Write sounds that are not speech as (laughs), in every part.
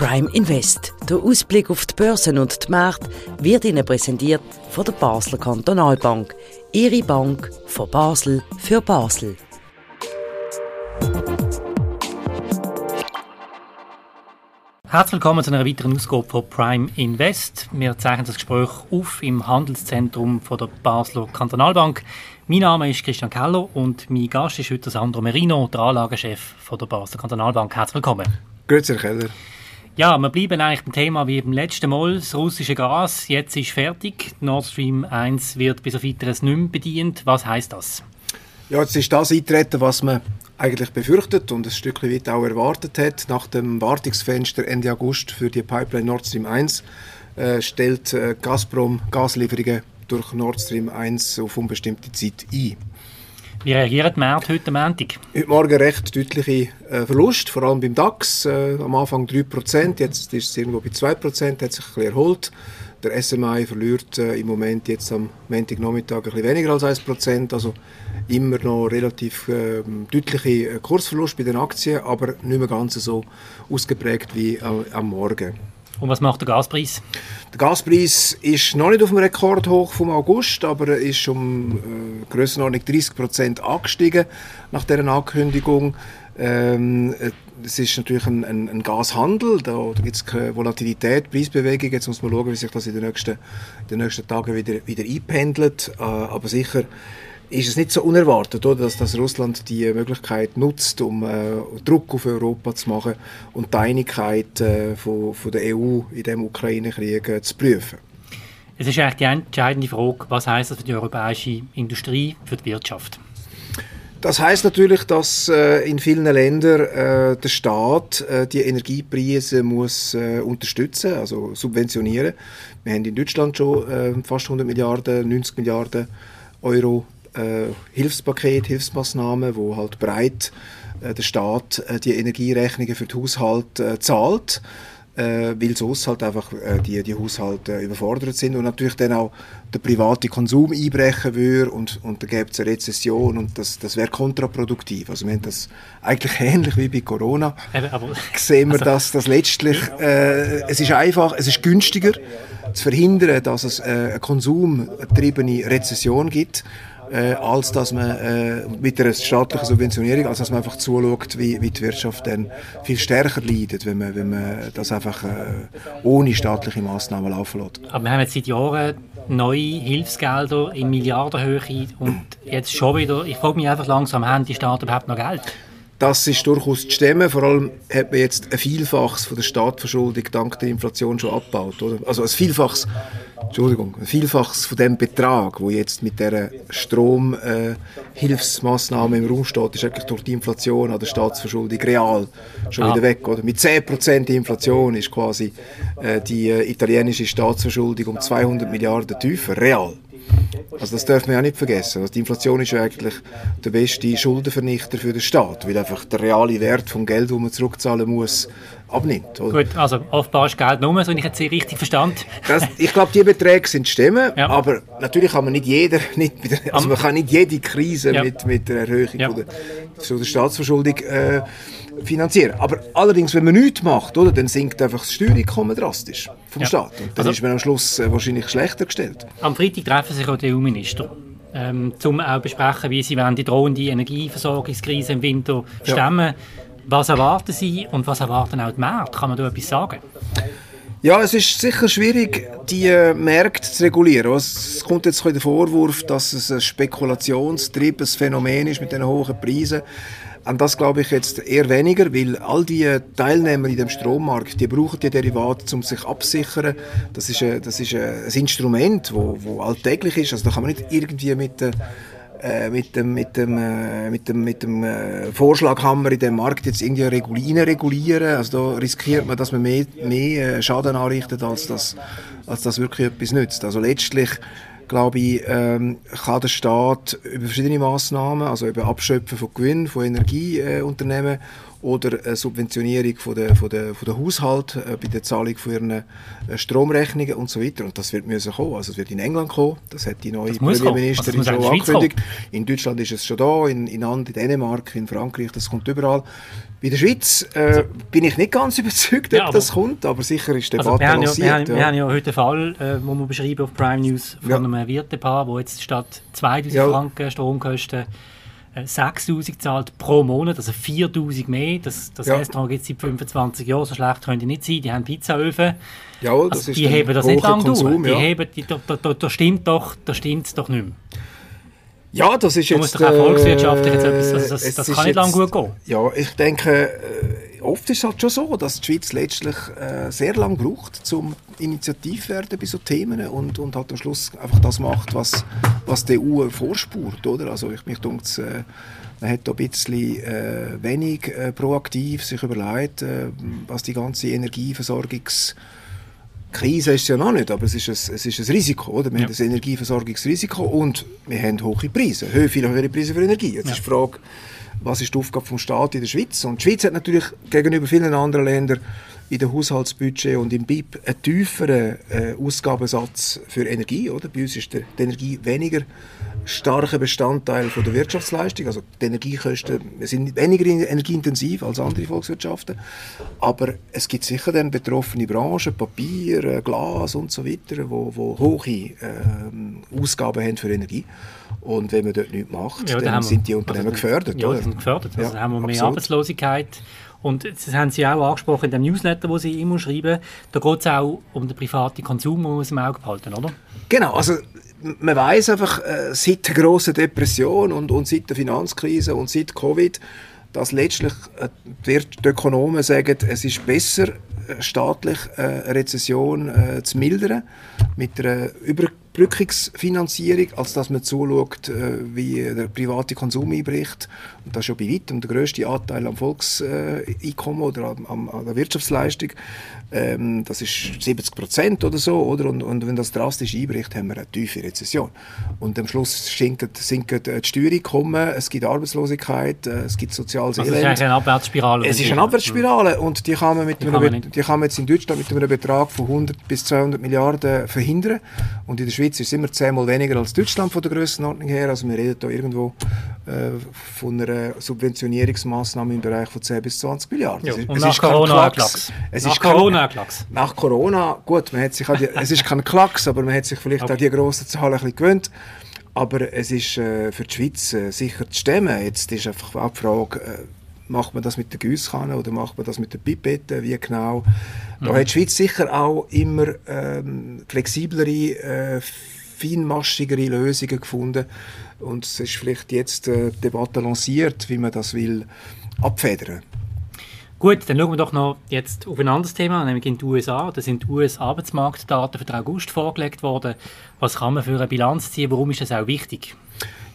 Prime Invest. Der Ausblick auf die Börsen und die Märkte wird Ihnen präsentiert von der Basler Kantonalbank. Ihre Bank von Basel für Basel. Herzlich willkommen zu einer weiteren Ausgabe von Prime Invest. Wir zeichnen das Gespräch auf im Handelszentrum von der Basler Kantonalbank. Mein Name ist Christian Keller und mein Gast ist heute Sandro Merino, der Anlagechef von der Basler Kantonalbank. Herzlich willkommen. Grüezi, Herr Keller. Ja, wir bleiben eigentlich beim Thema wie beim letzten Mal. Das russische Gas, jetzt ist fertig. Nord Stream 1 wird bis auf weiteres nicht mehr bedient. Was heißt das? Ja, jetzt ist das eintreten, was man eigentlich befürchtet und ein Stückchen weit auch erwartet hat. Nach dem Wartungsfenster Ende August für die Pipeline Nord Stream 1 äh, stellt äh, Gazprom Gaslieferungen durch Nord Stream 1 auf unbestimmte Zeit ein. Wie reagiert die Märkte heute Montag? Heute Morgen recht deutliche äh, Verlust, vor allem beim DAX. Äh, am Anfang 3%, jetzt ist es irgendwo bei 2%, hat sich ein bisschen erholt. Der SMI verliert äh, im Moment jetzt am Montagnachmittag ein bisschen weniger als 1%, also immer noch relativ äh, deutliche äh, Kursverlust bei den Aktien, aber nicht mehr ganz so ausgeprägt wie am Morgen. Und was macht der Gaspreis? Der Gaspreis ist noch nicht auf dem Rekordhoch vom August, aber er ist um äh, Grössenordnung 30 Prozent angestiegen nach dieser Ankündigung. Ähm, äh, es ist natürlich ein, ein, ein Gashandel, da, da gibt es keine Volatilität, Preisbewegung. Jetzt muss man schauen, wie sich das in den nächsten, in den nächsten Tagen wieder, wieder einpendelt. Äh, aber sicher ist es nicht so unerwartet, oder, dass, dass Russland die Möglichkeit nutzt, um äh, Druck auf Europa zu machen und die Einigkeit äh, von, von der EU in dem Ukraine-Krieg äh, zu prüfen. Es ist eigentlich die entscheidende Frage, was heißt das für die europäische Industrie, für die Wirtschaft? Das heißt natürlich, dass äh, in vielen Ländern äh, der Staat äh, die Energiepreise muss unterstützen, also subventionieren. Wir haben in Deutschland schon fast 100 Milliarden, 90 Milliarden Euro äh, Hilfspaket, Hilfsmaßnahmen, wo halt breit der Staat die Energierechnungen für die Haushalte zahlt äh, weil sonst halt einfach äh, die, die Haushalte äh, überfordert sind und natürlich dann auch der private Konsum einbrechen würde und, und da gäbe es eine Rezession und das, das wäre kontraproduktiv. Also wir haben das eigentlich ähnlich wie bei Corona. Aber, aber, sehen wir, also, dass das letztlich, äh, es ist einfach, es ist günstiger zu verhindern, dass es äh, eine konsumgetriebene Rezession gibt äh, als dass man äh, mit der staatlichen Subventionierung, als dass man einfach zuschaut, wie, wie die Wirtschaft dann viel stärker leidet, wenn man, wenn man das einfach äh, ohne staatliche Maßnahmen laufen lässt. Aber wir haben jetzt seit Jahren neue Hilfsgelder in Milliardenhöhe und jetzt schon wieder, ich frage mich einfach langsam, haben die Staaten überhaupt noch Geld? Das ist durchaus zu stemmen. Vor allem hat man jetzt ein Vielfaches von der Staatsverschuldung dank der Inflation schon abgebaut. Oder? Also ein Vielfaches Entschuldigung, ein Vielfaches von dem Betrag, wo jetzt mit der Stromhilfsmaßnahme äh, im Raum steht, ist eigentlich durch die Inflation an der Staatsverschuldung real schon ah. wieder weg. Oder? Mit 10% Inflation ist quasi äh, die äh, italienische Staatsverschuldung um 200 Milliarden tiefer, real. Also das dürfen wir ja nicht vergessen. Also die Inflation ist ja eigentlich der beste Schuldenvernichter für den Staat, weil einfach der reale Wert vom Geld, das man zurückzahlen muss, abnimmt. Oder? Gut, also offenbar ist Geld nur, so ich jetzt richtig verstanden. Das, ich glaube, die Beträge sind stimmen, ja. aber natürlich kann man nicht jeder, (laughs) nicht, also man kann nicht jede Krise ja. mit, mit der Erhöhung ja. der, so der Staatsverschuldung äh, finanzieren. Aber allerdings, wenn man nichts macht, oder, dann sinkt einfach das Steuereinkommen drastisch vom Staat. Und dann also, ist man am Schluss äh, wahrscheinlich schlechter gestellt. Am Freitag treffen sich auch die EU-Minister. Ähm, um auch besprechen, wie sie die drohende Energieversorgungskrise im Winter stemmen. Ja. Was erwarten Sie und was erwarten auch die Märkte? Kann man da etwas sagen? Ja, es ist sicher schwierig, die äh, Märkte zu regulieren. Es kommt jetzt der Vorwurf, dass es ein spekulationstriebendes Phänomen ist mit den hohen Preisen. An das glaube ich jetzt eher weniger, weil all die Teilnehmer in dem Strommarkt, die brauchen die Derivate, um sich absichern. Das ist, ein, das ist ein Instrument, wo, wo alltäglich ist. Also da kann man nicht irgendwie mit äh, mit dem, mit dem, äh, mit dem, mit dem äh, Vorschlaghammer in dem Markt jetzt irgendwie regulieren, regulieren. Also da riskiert man, dass man mehr, mehr äh, Schaden anrichtet, als das, als das wirklich etwas nützt. Also letztlich glaube ich, ähm, kann der Staat über verschiedene Maßnahmen, also über Abschöpfen von Gewinn von Energieunternehmen oder eine Subventionierung von der, von der, von der Haushalt äh, bei der Zahlung von ihren äh, Stromrechnungen und so weiter. Und das wird müssen kommen. Also es wird in England kommen. Das hat die neue Premierministerin also schon angekündigt. In Deutschland ist es schon da, in, in, in Dänemark, in Frankreich, das kommt überall. Bei der Schweiz äh, also, bin ich nicht ganz (laughs) überzeugt, ja, ob das kommt, aber sicher ist der also wir, haben ja, wir, haben, ja. wir haben ja heute einen Fall, äh, wo wir beschreiben auf Prime News von ja. einem Wirtepaar, wo jetzt statt 2000 ja. Franken Stromkosten 6000 äh, zahlt pro Monat, also 4000 mehr. Das, das ja. Restaurant gibt es seit 25 Jahren, so schlecht können die nicht sein. Die haben Pizzaöfen. Jawohl, das also, die heben das nicht lange durch. Die ja. heben, die, da, da, da, stimmt doch, da stimmt's doch nicht mehr. Ja, das ist du jetzt... musst doch auch volkswirtschaftlich jetzt etwas... Also das, das kann nicht lange gut gehen. Ja, ich denke, äh, oft ist es halt schon so, dass die Schweiz letztlich äh, sehr lange braucht, um initiativ werden bei so Themen und, und halt am Schluss einfach das macht, was, was die EU vorspurt, oder? Also ich mich denke, äh, man hat da ein bisschen äh, wenig äh, proaktiv sich überlegt, äh, was die ganze Energieversorgungs Krise ist es ja noch nicht, aber es ist ein, es ist ein Risiko. Oder? Wir ja. haben ein Energieversorgungsrisiko und wir haben hohe Preise, viel höhere Preise für Energie. Jetzt ja. ist die Frage, was ist die Aufgabe des Staates in der Schweiz? Und die Schweiz hat natürlich gegenüber vielen anderen Ländern in der Haushaltsbudget und im BIP einen tieferen äh, Ausgabensatz für Energie. Oder? Bei uns ist die Energie weniger starker Bestandteil von der Wirtschaftsleistung. Also die Energiekosten sind weniger energieintensiv als andere Volkswirtschaften. Aber es gibt sicher dann betroffene Branchen, Papier, äh, Glas und so weiter, wo, wo hohe äh, Ausgaben haben für Energie. Und wenn man dort nichts macht, ja, dann sind die Unternehmen also, gefördert. Ja, oder? sind gefördert. Also ja, dann haben wir mehr absolut. Arbeitslosigkeit und das haben Sie auch angesprochen in dem Newsletter, wo Sie immer schreiben. Da geht es auch um den privaten Konsum, den man im Auge behalten, oder? Genau, also man weiß einfach äh, seit der großen Depression und, und seit der Finanzkrise und seit Covid, dass letztlich äh, die Ökonomen sagen, es ist besser, äh, staatlich eine Rezession zu mildern mit einer Über Brückungsfinanzierung, als dass man zuschaut, äh, wie der private Konsum einbricht. Und das ist ja bei weitem der grösste Anteil am Volkseinkommen oder an, an der Wirtschaftsleistung. Ähm, das ist 70 Prozent oder so. Oder? Und, und, wenn das drastisch einbricht, haben wir eine tiefe Rezession. Und am Schluss sinken, sinken die Steuereinkommen, es gibt Arbeitslosigkeit, äh, es gibt soziales also Elend. Es ist eine Abwärtsspirale. Es ist eine Abwärtsspirale und die kann man, mit die einem, kann die kann man jetzt in Deutschland mit einem Betrag von 100 bis 200 Milliarden verhindern. Und in der Schweiz ist es immer zehnmal weniger als Deutschland von der Grössenordnung her. Also wir reden hier irgendwo äh, von einer Subventionierungsmaßnahme im Bereich von 10 bis 20 Milliarden. Ja, und es nach ist Corona Klacks. Es nach ist Corona Klacks. Nach Corona, gut, man hat sich die, (laughs) es ist kein Klacks, aber man hat sich vielleicht okay. an die grossen Zahlen ein bisschen gewöhnt. Aber es ist äh, für die Schweiz äh, sicher zu stemmen. Jetzt ist einfach auch die Frage, äh, macht man das mit der Gießkanne oder macht man das mit der Pipette, wie genau. Da mhm. hat die Schweiz sicher auch immer ähm, flexiblere, äh, feinmaschigere Lösungen gefunden und es ist vielleicht jetzt äh, die Debatte lanciert, wie man das will abfedern. Gut, dann schauen wir doch noch jetzt auf ein anderes Thema, nämlich in den USA. Da sind die US-Arbeitsmarktdaten für den August vorgelegt worden. Was kann man für eine Bilanz ziehen? Warum ist das auch wichtig?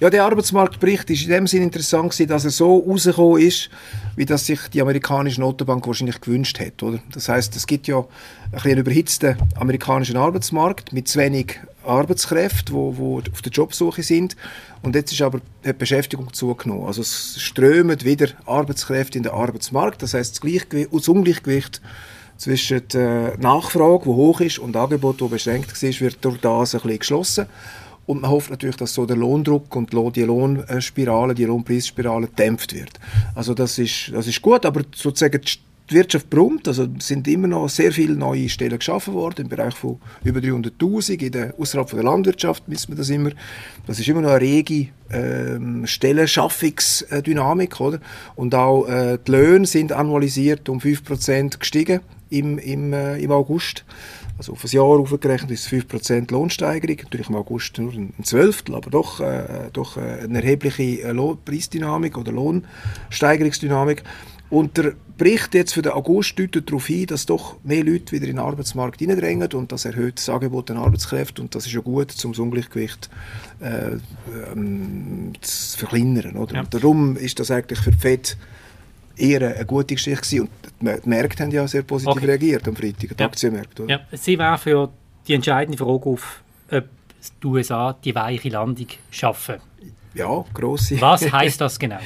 Ja, der Arbeitsmarktbericht ist in dem Sinne interessant gewesen, dass er so rausgekommen ist, wie das sich die amerikanische Notenbank wahrscheinlich gewünscht hat. Oder? Das heißt, es gibt ja ein einen überhitzten amerikanischen Arbeitsmarkt mit zu wenig Arbeitskräften, die, die auf der Jobsuche sind. Und jetzt ist aber die Beschäftigung zugenommen. Also es strömen wieder Arbeitskräfte in den Arbeitsmarkt. Das heißt, das, das Ungleichgewicht zwischen der Nachfrage, die hoch ist, und Angebot, das beschränkt war, wird durch das ein bisschen geschlossen. Und man hofft natürlich, dass so der Lohndruck und die Lohnspirale, die Lohnpreisspirale dämpft wird. Also das ist, das ist gut, aber sozusagen die Wirtschaft brummt, also sind immer noch sehr viele neue Stellen geschaffen worden im Bereich von über 300'000 in der, außerhalb von der Landwirtschaft misst man das immer. Das ist immer noch eine rege ähm, Stellenschaffungsdynamik, oder? Und auch äh, die Löhne sind annualisiert um 5% gestiegen im, im, äh, im August. Also auf ein Jahr aufgerechnet ist es 5% Lohnsteigerung, natürlich im August nur ein Zwölftel, aber doch, äh, doch äh, eine erhebliche äh, Preisdynamik oder Lohnsteigerungsdynamik. Und der Bericht jetzt für den August deutet darauf hin, dass doch mehr Leute wieder in den Arbeitsmarkt hineindrängen und das erhöht das Angebot an Arbeitskräften und das ist ja gut, um das Ungleichgewicht äh, ähm, zu verkleinern. Oder? Ja. Darum ist das eigentlich für die FED eher eine gute Geschichte gewesen. und die Märkte haben ja sehr positiv okay. reagiert am Freitag, die ja. Aktienmärkte. Oder? Ja. Sie werfen ja die entscheidende Frage auf, ob die USA die weiche Landung schaffen. Ja, grosse. Was (laughs) heißt das genau?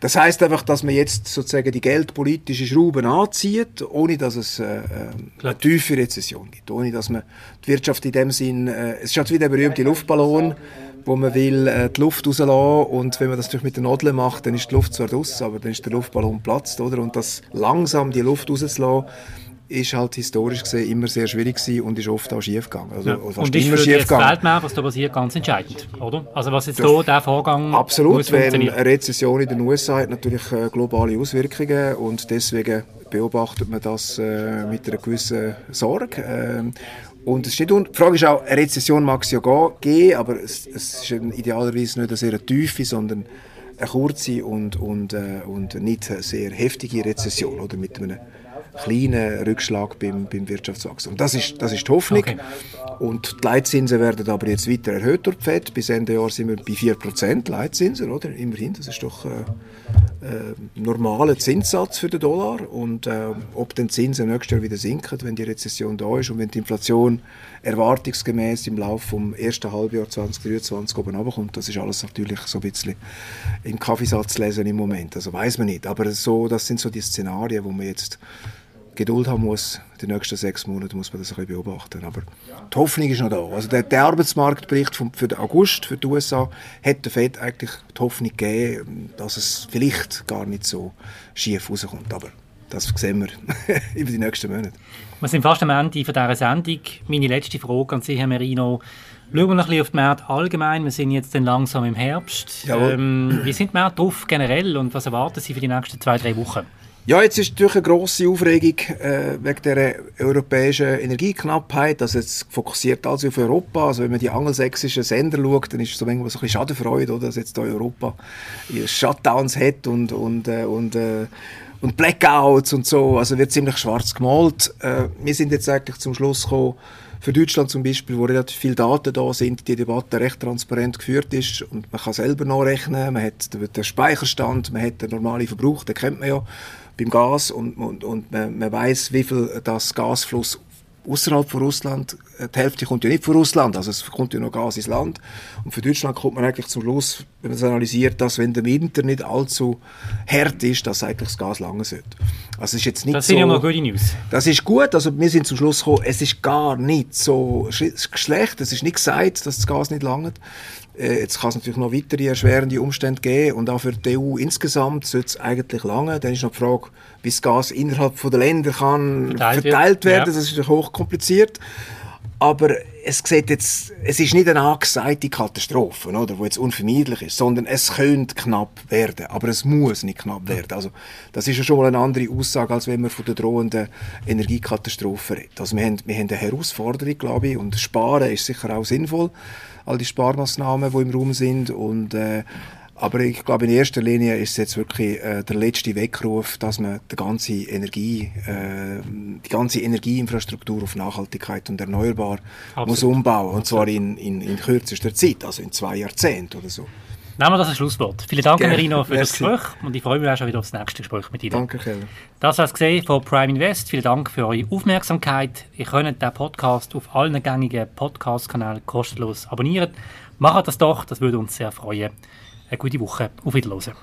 Das heißt einfach, dass man jetzt sozusagen die geldpolitische Schrauben anzieht, ohne dass es äh, äh eine tiefe Rezession gibt, ohne dass man die Wirtschaft in dem Sinn, äh, es ist halt wie der berühmte Luftballon, wo man will äh, die Luft rauslassen und wenn man das natürlich mit der Nadel macht, dann ist die Luft zwar draus, aber dann ist der Luftballon platzt, oder? Und das langsam die Luft rauszulassen, ist halt historisch gesehen immer sehr schwierig gewesen und ist oft auch schief gegangen. Also, ja. Und ist immer für schief das Weltmeer, was da passiert, ganz entscheidend, oder? Also was jetzt hier, der Vorgang Absolut, wenn eine Rezession in den USA hat natürlich äh, globale Auswirkungen und deswegen beobachtet man das äh, mit einer gewissen Sorge. Ähm, und es steht die Frage ist auch, eine Rezession mag es ja geben, aber es, es ist idealerweise nicht eine sehr tiefe, sondern eine kurze und, und, äh, und nicht sehr heftige Rezession oder? Mit einem kleinen Rückschlag beim, beim Wirtschaftswachstum. Das ist, das ist die Hoffnung. Okay. Und die Leitzinsen werden aber jetzt weiter erhöht durch die FED. Bis Ende Jahr sind wir bei 4% Leitzinsen, oder? Immerhin, das ist doch äh, äh, normaler Zinssatz für den Dollar. Und äh, ob die Zinsen nächstes Jahr wieder sinken, wenn die Rezession da ist und wenn die Inflation erwartungsgemäß im Laufe vom ersten Halbjahr 2023 oben runterkommt, das ist alles natürlich so ein bisschen im Kaffeesatz lesen im Moment. Also weiß man nicht. Aber so, das sind so die Szenarien, wo man jetzt Geduld haben muss. Die nächsten sechs Monate muss man das ein bisschen beobachten. Aber die Hoffnung ist noch da. Also der, der Arbeitsmarktbericht vom, für den August für die USA hat der FED eigentlich die Hoffnung gegeben, dass es vielleicht gar nicht so schief rauskommt. Aber das sehen wir (laughs) über die nächsten Monate. Wir sind fast am Ende dieser Sendung. Meine letzte Frage an Sie, Herr Merino. Schauen wir noch ein bisschen auf die Märkte allgemein. Wir sind jetzt dann langsam im Herbst. Ähm, wie sind die Märkte drauf generell und was erwarten Sie für die nächsten zwei, drei Wochen? Ja, jetzt ist natürlich eine grosse Aufregung äh, wegen der europäischen Energieknappheit. Also jetzt fokussiert also auf Europa. Also wenn man die angelsächsischen Sender schaut, dann ist es so ein bisschen Schadenfreude, oder? dass jetzt da Europa Shutdowns hat und, und, äh, und, äh, und Blackouts und so. Also wird ziemlich schwarz gemalt. Äh, wir sind jetzt eigentlich zum Schluss gekommen, für Deutschland zum Beispiel, wo relativ viele Daten da sind, die Debatte recht transparent geführt ist und man kann selber nachrechnen, man hat den Speicherstand, man hat den normalen Verbrauch, den kennt man ja beim Gas und, und, und man, man weiß, wie viel das Gasfluss außerhalb von Russland, äh, die Hälfte kommt ja nicht von Russland, also es kommt ja noch Gas ins Land. Und für Deutschland kommt man eigentlich zum Schluss, wenn man es analysiert, dass wenn der Winter nicht allzu hart ist, dass eigentlich das Gas lange sollte. Also ist jetzt nicht das sind so, ja mal gute News. Das ist gut, also wir sind zum Schluss gekommen, es ist gar nicht so schlecht, es ist nicht gesagt, dass das Gas nicht lange. Äh, jetzt kann es natürlich noch weitere erschwerende Umstände geben und auch für die EU insgesamt sollte es eigentlich lange. Dann ist noch die Frage, wie das Gas innerhalb der Länder kann verteilt, verteilt werden. Ja. Das ist hochkompliziert. Aber es sieht jetzt, es ist nicht eine angesagte Katastrophe, oder, die jetzt unvermeidlich ist, sondern es könnte knapp werden, aber es muss nicht knapp werden. Also, das ist ja schon mal eine andere Aussage, als wenn man von der drohenden Energiekatastrophe redet. Also, wir haben, wir haben eine Herausforderung, glaube ich, und Sparen ist sicher auch sinnvoll, all die Sparmaßnahmen, die im Raum sind und äh, aber ich glaube, in erster Linie ist es jetzt wirklich äh, der letzte Weckruf, dass man die ganze Energie, äh, die ganze Energieinfrastruktur auf Nachhaltigkeit und erneuerbar Absolut. muss umbauen. Und zwar in, in, in kürzester Zeit, also in zwei Jahrzehnten oder so. Nehmen wir das als Schlusswort. Vielen Dank, Gerne. Marino, für Merci. das Gespräch und ich freue mich auch schon wieder aufs nächste Gespräch mit Ihnen. Danke, Keller. Das war es gesehen von Prime Invest. Vielen Dank für eure Aufmerksamkeit. Ihr könnt den Podcast auf allen gängigen Podcast-Kanälen kostenlos abonnieren. Macht das doch, das würde uns sehr freuen eine gute Woche. Auf Wiedersehen.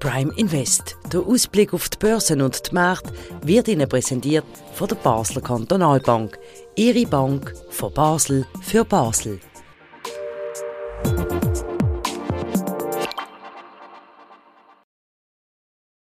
Prime Invest. Der Ausblick auf die Börsen und die Märkte wird Ihnen präsentiert von der Basler Kantonalbank. Ihre Bank von Basel für Basel.